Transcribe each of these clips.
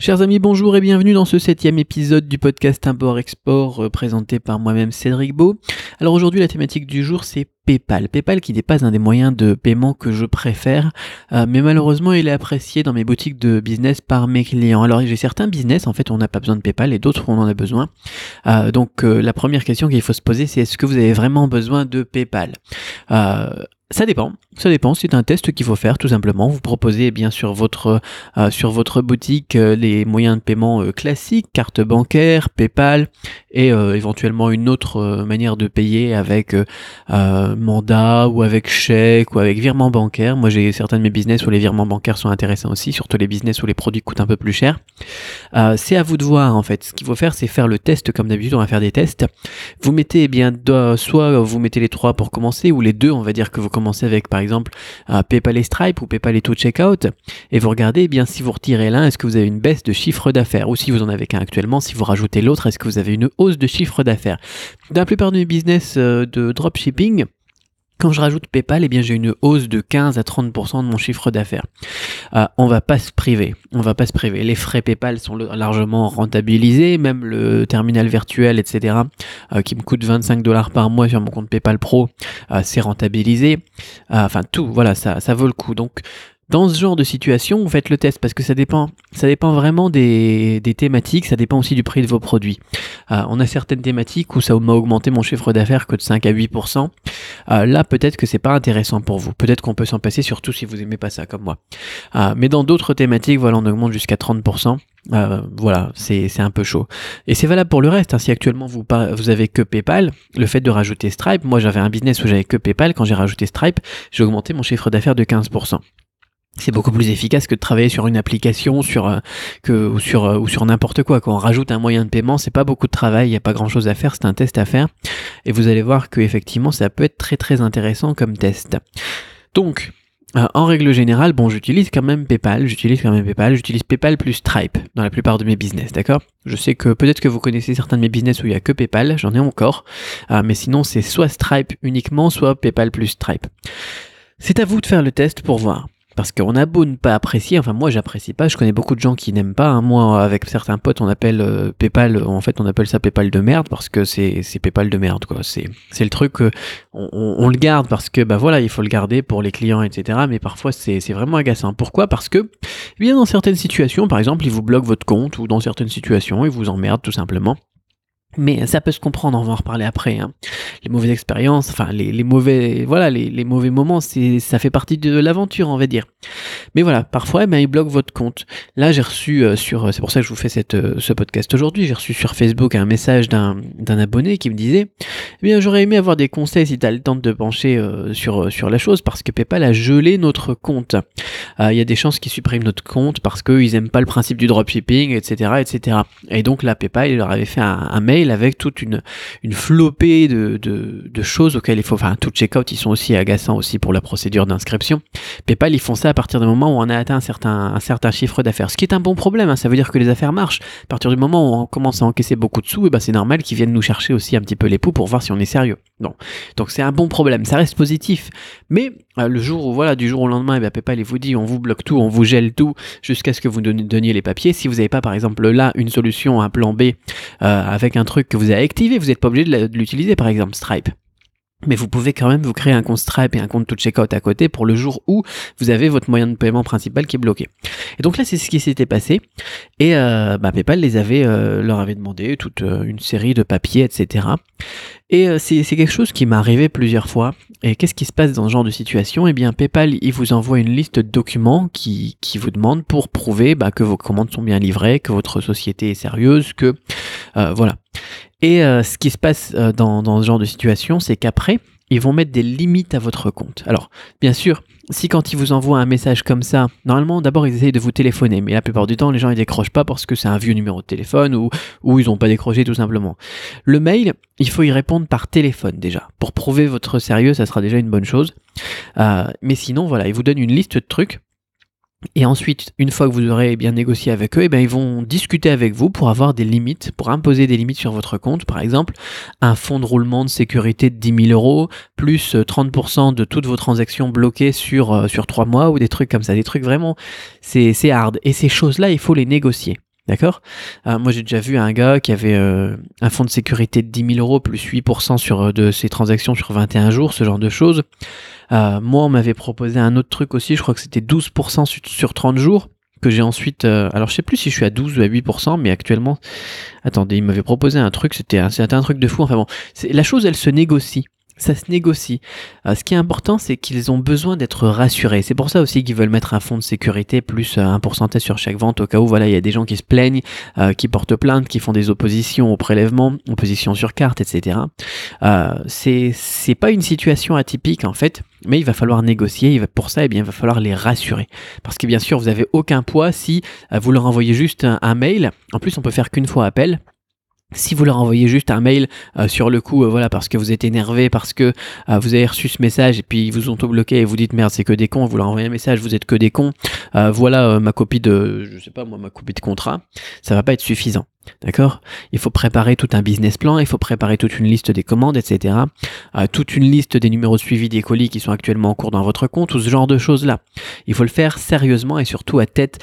Chers amis, bonjour et bienvenue dans ce septième épisode du podcast Import-Export euh, présenté par moi-même Cédric Beau. Alors aujourd'hui la thématique du jour c'est PayPal. PayPal qui n'est pas un des moyens de paiement que je préfère, euh, mais malheureusement il est apprécié dans mes boutiques de business par mes clients. Alors j'ai certains business en fait on n'a pas besoin de PayPal et d'autres on en a besoin. Euh, donc la première question qu'il faut se poser c'est est-ce que vous avez vraiment besoin de PayPal? Ça dépend, ça dépend. C'est un test qu'il faut faire tout simplement. Vous proposez bien sûr votre euh, sur votre boutique euh, les moyens de paiement euh, classiques, carte bancaire, PayPal et éventuellement une autre manière de payer avec mandat ou avec chèque ou avec virement bancaire. Moi j'ai certains de mes business où les virements bancaires sont intéressants aussi, surtout les business où les produits coûtent un peu plus cher. c'est à vous de voir en fait. Ce qu'il faut faire c'est faire le test comme d'habitude. On va faire des tests. Vous mettez eh bien soit vous mettez les trois pour commencer ou les deux. On va dire que vous commencez avec par exemple PayPal et Stripe ou PayPal et checkout et vous regardez eh bien si vous retirez l'un, est-ce que vous avez une baisse de chiffre d'affaires? Ou si vous en avez qu'un actuellement, si vous rajoutez l'autre, est-ce que vous avez une hausse de chiffre d'affaires? Dans la plupart de mes business euh, de dropshipping, quand je rajoute PayPal, eh bien j'ai une hausse de 15 à 30% de mon chiffre d'affaires. Euh, on va pas se priver, on va pas se priver. Les frais PayPal sont largement rentabilisés, même le terminal virtuel, etc., euh, qui me coûte 25 dollars par mois sur mon compte PayPal Pro, euh, c'est rentabilisé. enfin tout, voilà, ça, vaut le coup. Donc dans ce genre de situation, vous faites le test parce que ça dépend, ça dépend vraiment des, thématiques, ça dépend aussi du prix de vos produits. On a certaines thématiques où ça m'a augmenté mon chiffre d'affaires que de 5 à 8%. Euh, là, peut-être que c'est pas intéressant pour vous. Peut-être qu'on peut s'en passer, surtout si vous aimez pas ça comme moi. Euh, mais dans d'autres thématiques, voilà, on augmente jusqu'à 30%. voilà, c'est un peu chaud. Et c'est valable pour le reste. Hein. Si actuellement vous, vous avez que PayPal, le fait de rajouter Stripe, moi j'avais un business où j'avais que PayPal, quand j'ai rajouté Stripe, j'ai augmenté mon chiffre d'affaires de 15% c'est beaucoup plus efficace que de travailler sur une application sur euh, que ou sur euh, ou sur n'importe quoi quand on rajoute un moyen de paiement c'est pas beaucoup de travail il n'y a pas grand chose à faire c'est un test à faire. Et vous allez voir que effectivement ça peut être très très intéressant comme test. Donc euh, en règle générale, bon, j'utilise quand même PayPal, j'utilise quand même PayPal, j'utilise PayPal plus Stripe dans la plupart de mes business, d'accord? Je sais que peut-être que vous connaissez certains de mes business où il n'y a que PayPal, j'en ai encore, mais sinon c'est soit Stripe uniquement, soit PayPal plus Stripe. C'est à vous de faire le test pour voir. Parce qu'on a beau ne pas apprécier, enfin moi j'apprécie pas, je connais beaucoup de gens qui n'aiment pas. Hein. Moi avec certains potes on appelle euh, PayPal, en fait on appelle ça PayPal de merde parce que c'est PayPal de merde quoi. C'est le truc, on, on, le garde parce que bah voilà il faut le garder pour les clients etc. Mais parfois c'est vraiment agaçant. Pourquoi? Parce que eh bien dans certaines situations, par exemple ils vous bloquent votre compte ou dans certaines situations ils vous emmerdent tout simplement. Mais ça peut se comprendre, on va en reparler après. Hein. Les mauvaises expériences, enfin les, les mauvais, voilà, les, les mauvais moments, c'est, ça fait partie de l'aventure, on va dire. Mais voilà, parfois, eh ben, ils bloquent votre compte. Là, j'ai reçu euh, sur, c'est pour ça que je vous fais cette, euh, ce podcast aujourd'hui, j'ai reçu sur Facebook un message d'un, d'un abonné qui me disait, eh bien, j'aurais aimé avoir des conseils si tu as le temps de pencher euh, sur, sur la chose, parce que PayPal a gelé notre compte. Il y a des chances qu'ils suppriment notre compte parce qu'ils aiment pas le principe du dropshipping, etc., etc. Et donc là, PayPal, il leur avait fait un, mail avec toute une, une flopée de, de, choses auxquelles il faut, enfin, tout checkout, ils sont aussi agaçants aussi pour la procédure d'inscription. PayPal, ils font ça à partir du moment où on a atteint un certain, un certain chiffre d'affaires, ce qui est un bon problème, hein. ça veut dire que les affaires marchent. À partir du moment où on commence à encaisser beaucoup de sous, et eh ben c'est normal qu'ils viennent nous chercher aussi un petit peu les poux pour voir si on est sérieux. Non. Donc c'est un bon problème, ça reste positif. Mais euh, le jour où, voilà, du jour au lendemain, eh bien PayPal, il vous dit, on vous bloque tout, on vous gèle tout, jusqu'à ce que vous donniez les papiers. Si vous n'avez pas, par exemple, là, une solution, un plan B, euh, avec un truc que vous avez activé, vous n'êtes pas obligé de l'utiliser, par exemple, Stripe. Mais vous pouvez quand même vous créer un compte Stripe et un compte tout checkout à côté pour le jour où vous avez votre moyen de paiement principal qui est bloqué. Et donc là, c'est ce qui s'était passé. Et euh, bah, PayPal les avait, euh, leur avait demandé toute euh, une série de papiers, etc. Et euh, c'est quelque chose qui m'est arrivé plusieurs fois. Et qu'est-ce qui se passe dans ce genre de situation? Eh bien, PayPal, il vous envoie une liste de documents qui, qui vous demande pour prouver bah, que vos commandes sont bien livrées, que votre société est sérieuse, que voilà. Et euh, ce qui se passe euh, dans, dans, ce genre de situation, c'est qu'après, ils vont mettre des limites à votre compte. Alors, bien sûr, si quand ils vous envoient un message comme ça, normalement, d'abord, ils essayent de vous téléphoner, mais la plupart du temps, les gens, ils décrochent pas parce que c'est un vieux numéro de téléphone ou, ou ils n'ont pas décroché tout simplement. Le mail, il faut y répondre par téléphone déjà. Pour prouver votre sérieux, ça sera déjà une bonne chose. Euh, mais sinon, voilà, ils vous donnent une liste de trucs et ensuite, une fois que vous aurez bien négocié avec eux, eh bien, ils vont discuter avec vous pour avoir des limites, pour imposer des limites sur votre compte. Par exemple, un fonds de roulement de sécurité de 10 000 euros, plus 30% de toutes vos transactions bloquées sur, euh, sur 3 mois ou des trucs comme ça. Des trucs vraiment, c'est hard. Et ces choses-là, il faut les négocier. D'accord? Euh, Moi, j'ai déjà vu un gars qui avait euh, un fonds de sécurité de 10 000 euros plus 8% sur, euh, de ses transactions sur 21 jours, ce genre de choses. Moi, on m'avait proposé un autre truc aussi, je crois que c'était 12% sur, sur 30 jours que j'ai ensuite. alors, je sais plus si je suis à 12 ou à 8%, mais actuellement, attendez, il m'avait proposé un truc, c'était un, un truc de fou. Enfin bon, la chose, elle se négocie ça se négocie. Euh, ce qui est important, c'est qu'ils ont besoin d'être rassurés. C'est pour ça aussi qu'ils veulent mettre un fonds de sécurité plus euh, un pourcentage sur chaque vente au cas où voilà il y a des gens qui se plaignent, euh, qui portent plainte, qui font des oppositions au prélèvement, oppositions sur carte, etc. c'est c'est pas une situation atypique en fait, mais il va falloir négocier. pour ça, eh bien, il va falloir les rassurer parce que bien sûr vous avez aucun poids si vous leur envoyez juste un mail. En plus, on peut faire qu'une fois appel. Si vous leur envoyez juste un mail euh, sur le coup, euh, voilà, parce que vous êtes énervé, parce que euh, vous avez reçu ce message et puis ils vous ont tout bloqué et vous dites merde, c'est que des cons, vous leur envoyez un message, vous êtes que des cons, voilà ma copie de, je sais pas moi, ma copie de contrat, ça va pas être suffisant. D'accord? Il faut préparer tout un business plan, il faut préparer toute une liste des commandes, etc. Euh, toute une liste des numéros de suivi des colis qui sont actuellement en cours dans votre compte, tout ce genre de choses-là. Il faut le faire sérieusement et surtout à tête,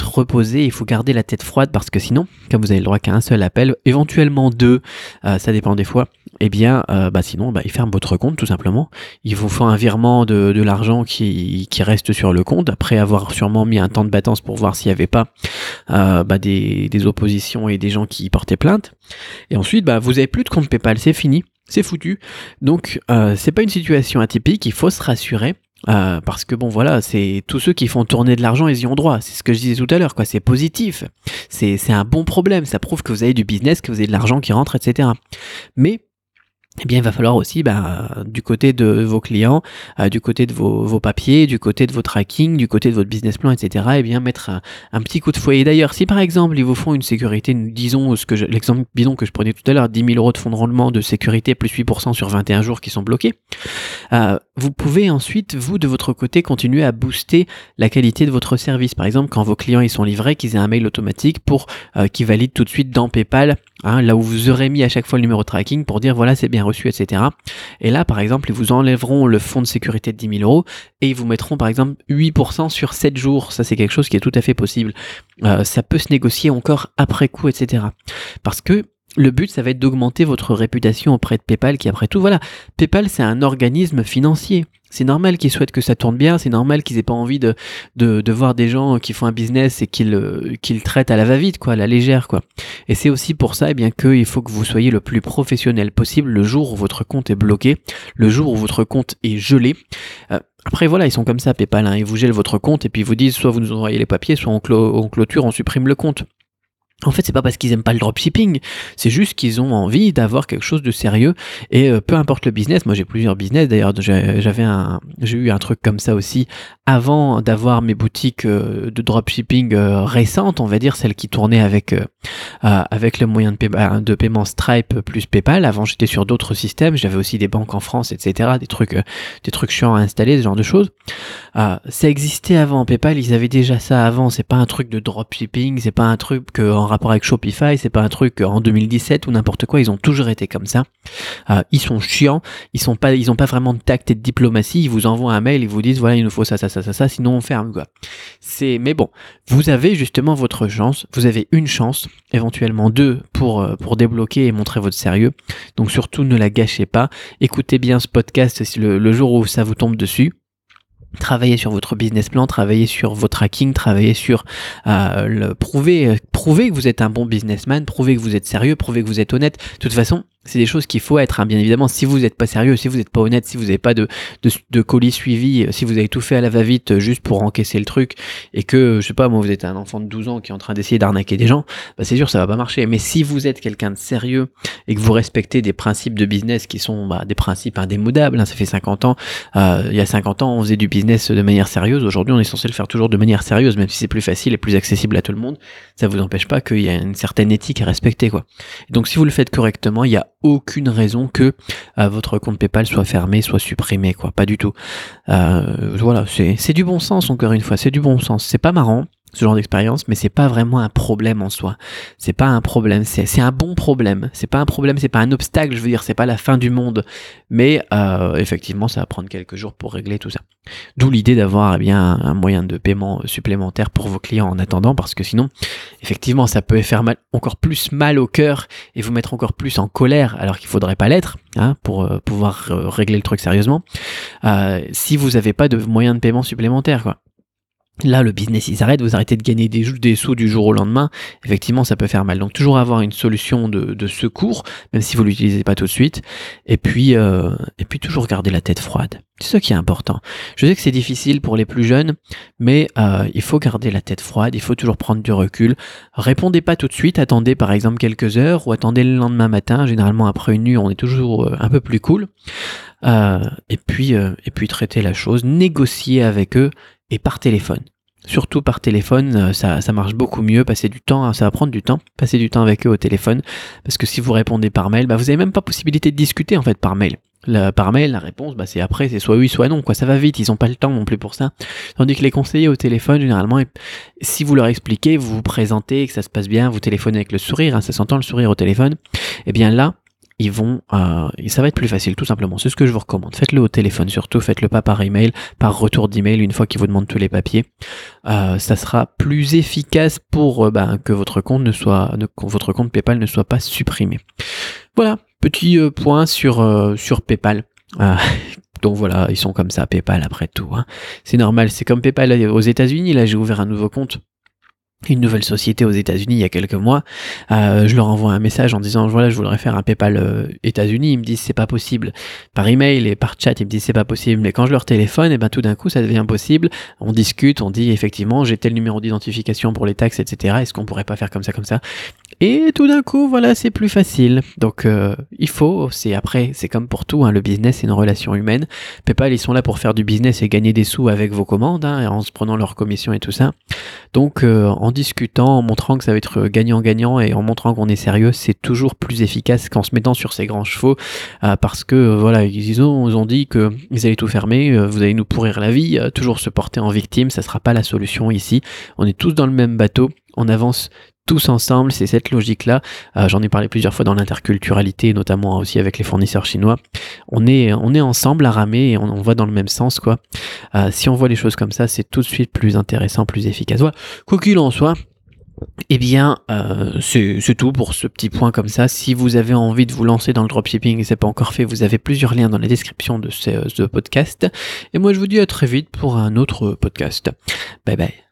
reposée. Il faut garder la tête froide parce que sinon, comme vous avez le droit qu'à un seul appel, éventuellement deux, euh, ça dépend des fois, eh bien, euh, bah sinon, bah, il ferme votre compte tout simplement. Il vous faut un virement de, l'argent qui, reste sur le compte après avoir sûrement mis un temps de battance pour voir s'il n'y avait pas bah, des oppositions et des gens qui portaient plainte. Et ensuite, bah, vous avez plus de compte PayPal, c'est fini, c'est foutu. Donc, euh, c'est pas une situation atypique, il faut se rassurer. Euh, parce que bon voilà, c'est tous ceux qui font tourner de l'argent, ils y ont droit. C'est ce que je disais tout à l'heure, quoi. C'est positif. C'est un bon problème. Ça prouve que vous avez du business, que vous avez de l'argent qui rentre, etc. Mais eh bien, il va falloir aussi, bah, du côté de vos clients, euh, du côté de vos, papiers, du côté de vos tracking, du côté de votre business plan, etc., eh bien, mettre un, petit coup de foyer. D'ailleurs, si par exemple, ils vous font une sécurité, disons, l'exemple bidon que je prenais tout à l'heure, 10 000 euros de fonds de rendement de sécurité plus 8% sur 21 jours qui sont bloqués, euh, vous pouvez ensuite, vous, de votre côté, continuer à booster la qualité de votre service. Par exemple, quand vos clients ils sont livrés, qu'ils aient un mail automatique pour euh, qu'ils valident tout de suite dans PayPal, hein, là où vous aurez mis à chaque fois le numéro de tracking pour dire voilà, c'est bien reçu, etc. Et là, par exemple, ils vous enlèveront le fonds de sécurité de 10 000 euros et ils vous mettront, par exemple, 8% sur 7 jours. Ça, c'est quelque chose qui est tout à fait possible. Euh, ça peut se négocier encore après coup, etc. Parce que le but, ça va être d'augmenter votre réputation auprès de PayPal, qui après tout, voilà, PayPal, c'est un organisme financier. C'est normal qu'ils souhaitent que ça tourne bien, c'est normal qu'ils aient pas envie de, de, voir des gens qui font un business et qu'ils euh, qu'ils traitent à la va-vite, quoi, à la légère, quoi. Et c'est aussi pour ça, eh bien, qu'il faut que vous soyez le plus professionnel possible le jour où votre compte est bloqué, le jour où votre compte est gelé. Euh, après, voilà, ils sont comme ça, PayPal, hein, ils vous gèlent votre compte et puis ils vous disent soit vous nous envoyez les papiers, soit on clôture, on supprime le compte. En fait, c'est pas parce qu'ils aiment pas le dropshipping, c'est juste qu'ils ont envie d'avoir quelque chose de sérieux et euh, peu importe le business. Moi, j'ai plusieurs business d'ailleurs. J'avais un, j'ai eu un truc comme ça aussi avant d'avoir mes boutiques euh, de dropshipping euh, récentes, on va dire celles qui tournaient avec avec le moyen de, paiement Stripe plus PayPal. Avant, j'étais sur d'autres systèmes. J'avais aussi des banques en France, etc. Des trucs, des trucs chiants à installer, ce genre de choses. ça existait avant PayPal. Ils avaient déjà ça avant. C'est pas un truc de dropshipping. C'est pas un truc que rapport avec Shopify, c'est pas un truc en 2017 ou n'importe quoi, ils ont toujours été comme ça. Euh, ils sont chiants, ils sont pas, ils ont pas vraiment de tact et de diplomatie, ils vous envoient un mail, ils vous disent voilà, il nous faut ça, ça, ça, ça, ça, sinon on ferme quoi. C'est, mais bon, vous avez justement votre chance, vous avez une chance, éventuellement deux pour, euh, pour débloquer et montrer votre sérieux. Donc surtout ne la gâchez pas. Écoutez bien ce podcast le, le jour où ça vous tombe dessus travailler sur votre business plan, travailler sur votre tracking, travailler sur euh, le prouver, prouver que vous êtes un bon businessman, prouver que vous êtes sérieux, prouver que vous êtes honnête. De toute façon, c'est des choses qu'il faut être, hein. bien évidemment. Si vous n'êtes pas sérieux, si vous n'êtes pas honnête, si vous n'avez pas de, de, colis suivi, si vous avez tout fait à la va-vite euh, juste pour encaisser le truc, et que, je sais pas, moi, vous êtes un enfant de 12 ans qui est en train d'essayer d'arnaquer des gens, bah, c'est sûr, ça va pas marcher. Mais si vous êtes quelqu'un de sérieux et que vous respectez des principes de business qui sont bah, des principes indémodables, hein, ça fait 50 ans, euh, il y a 50 ans, on faisait du business de manière sérieuse. Aujourd'hui, on est censé le faire toujours de manière sérieuse, même si c'est plus facile et plus accessible à tout le monde. Ça vous empêche pas qu'il y a une certaine éthique à respecter, quoi. donc, si vous le faites correctement, il y a aucune raison que euh, votre compte PayPal soit fermé, soit supprimé, quoi. Pas du tout. Euh, voilà, c'est du bon sens, encore une fois, c'est du bon sens. C'est pas marrant, ce genre d'expérience, mais c'est pas vraiment un problème en soi. C'est pas un problème, c'est un bon problème. C'est pas un problème, c'est pas un obstacle, je veux dire, c'est pas la fin du monde. Mais euh, effectivement, ça va prendre quelques jours pour régler tout ça. D'où l'idée d'avoir eh bien un moyen de paiement supplémentaire pour vos clients en attendant, parce que sinon, effectivement, ça peut faire mal, encore plus mal au cœur et vous mettre encore plus en colère, alors qu'il faudrait pas l'être, hein, pour euh, pouvoir euh, régler le truc sérieusement. si vous n'avez pas de moyen de paiement supplémentaire, quoi. Là, le business il s'arrête, vous arrêtez de gagner des, des sous du jour au lendemain. Effectivement, ça peut faire mal. Donc, toujours avoir une solution de, secours, même si vous l'utilisez pas tout de suite. Et puis, euh, et puis toujours garder la tête froide. C'est ça qui est important. Je sais que c'est difficile pour les plus jeunes, mais euh, il faut garder la tête froide. Il faut toujours prendre du recul. Répondez pas tout de suite. Attendez par exemple quelques heures ou attendez le lendemain matin. Généralement, après une nuit, on est toujours euh, un peu plus cool. et puis, et puis traiter la chose, négocier avec eux et par téléphone. Surtout par téléphone, euh, ça, ça, marche beaucoup mieux. Passer du temps, hein, ça va prendre du temps. Passer du temps avec eux au téléphone, parce que si vous répondez par mail, bah vous avez même pas possibilité de discuter en fait par mail. par mail, la réponse, bah c'est après, c'est soit oui, soit non. Quoi, ça va vite. Ils ont pas le temps non plus pour ça. Tandis que les conseillers au téléphone, généralement, si vous leur expliquez, vous vous présentez, que ça se passe bien, vous téléphonez avec le sourire, hein, ça s'entend le sourire au téléphone. Et eh bien là, ils vont, euh, ça va être plus facile, tout simplement. C'est ce que je vous recommande. Faites-le au téléphone, surtout. Faites-le pas par email, par retour d'email, une fois qu'ils vous demandent tous les papiers. Euh, ça sera plus efficace pour euh, ben, que votre compte ne soit, votre compte PayPal ne soit pas supprimé. Voilà, petit point sur sur PayPal. Donc voilà, ils sont comme ça, PayPal après tout. Hein. C'est normal, c'est comme PayPal aux États-Unis. Là, j'ai ouvert un nouveau compte une nouvelle société aux États-Unis il y a quelques mois. Euh, je leur envoie un message en disant voilà je voudrais faire un PayPal euh, États-Unis. Ils me disent c'est pas possible. Par email et par chat ils me disent c'est pas possible. Mais quand je leur téléphone et eh ben tout d'un coup ça devient possible. On discute, on dit effectivement j'ai tel numéro d'identification pour les taxes etc. Est-ce qu'on pourrait pas faire comme ça comme ça? Et tout d'un coup voilà c'est plus facile. Donc euh, il faut c'est après c'est comme pour tout hein, le business c'est une relation humaine. PayPal ils sont là pour faire du business et gagner des sous avec vos commandes hein, en se prenant leur commission et tout ça. Donc en discutant, en montrant que ça va être gagnant-gagnant et en montrant qu'on est sérieux, c'est toujours plus efficace qu'en se mettant sur ses grands chevaux euh, parce que euh, voilà, ils ont, ont dit qu'ils allaient tout fermer, euh, vous allez nous pourrir la vie, toujours se porter en victime, ça sera pas la solution ici. On est tous dans le même bateau, on avance tous ensemble, c'est cette logique-là. J'en ai parlé plusieurs fois dans l'interculturalité, notamment aussi avec les fournisseurs chinois. On est, on est ensemble à ramer et on, on va dans le même sens, quoi. si on voit les choses comme ça, c'est tout de suite plus intéressant, plus efficace. Voilà. Quoi qu'il en soit, eh bien, euh, c'est tout pour ce petit point comme ça. Si vous avez envie de vous lancer dans le dropshipping et c'est pas encore fait, vous avez plusieurs liens dans la description de ce podcast. Et moi, je vous dis à très vite pour un autre podcast. Bye bye.